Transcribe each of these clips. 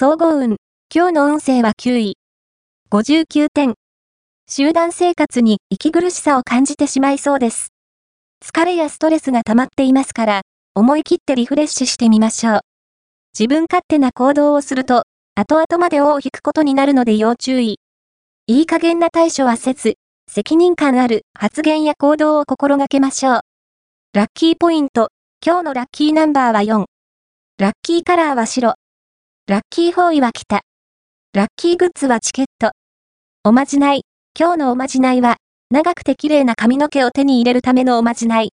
総合運。今日の運勢は9位。59点。集団生活に息苦しさを感じてしまいそうです。疲れやストレスが溜まっていますから、思い切ってリフレッシュしてみましょう。自分勝手な行動をすると、後々まで尾を引くことになるので要注意。いい加減な対処はせず、責任感ある発言や行動を心がけましょう。ラッキーポイント。今日のラッキーナンバーは4。ラッキーカラーは白。ラッキーフォーイは北。ラッキーグッズはチケット。おまじない。今日のおまじないは、長くて綺麗な髪の毛を手に入れるためのおまじない。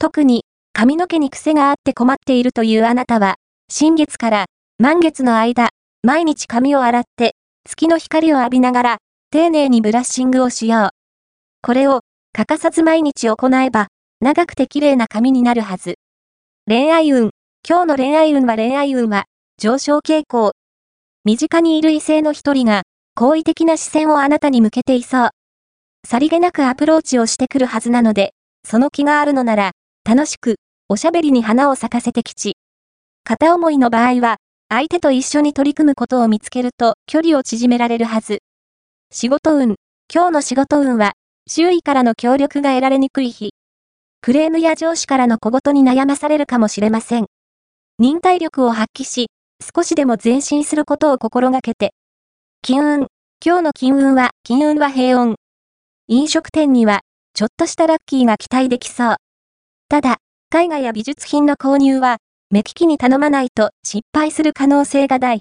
特に、髪の毛に癖があって困っているというあなたは、新月から満月の間、毎日髪を洗って、月の光を浴びながら、丁寧にブラッシングをしよう。これを、欠かさず毎日行えば、長くて綺麗な髪になるはず。恋愛運。今日の恋愛運は恋愛運は、上昇傾向。身近にいる異性の一人が、好意的な視線をあなたに向けていそう。さりげなくアプローチをしてくるはずなので、その気があるのなら、楽しく、おしゃべりに花を咲かせて吉。片思いの場合は、相手と一緒に取り組むことを見つけると距離を縮められるはず。仕事運。今日の仕事運は、周囲からの協力が得られにくい日。クレームや上司からの小言に悩まされるかもしれません。忍耐力を発揮し、少しでも前進することを心がけて。金運。今日の金運は、金運は平穏。飲食店には、ちょっとしたラッキーが期待できそう。ただ、絵画や美術品の購入は、目利きに頼まないと失敗する可能性が大。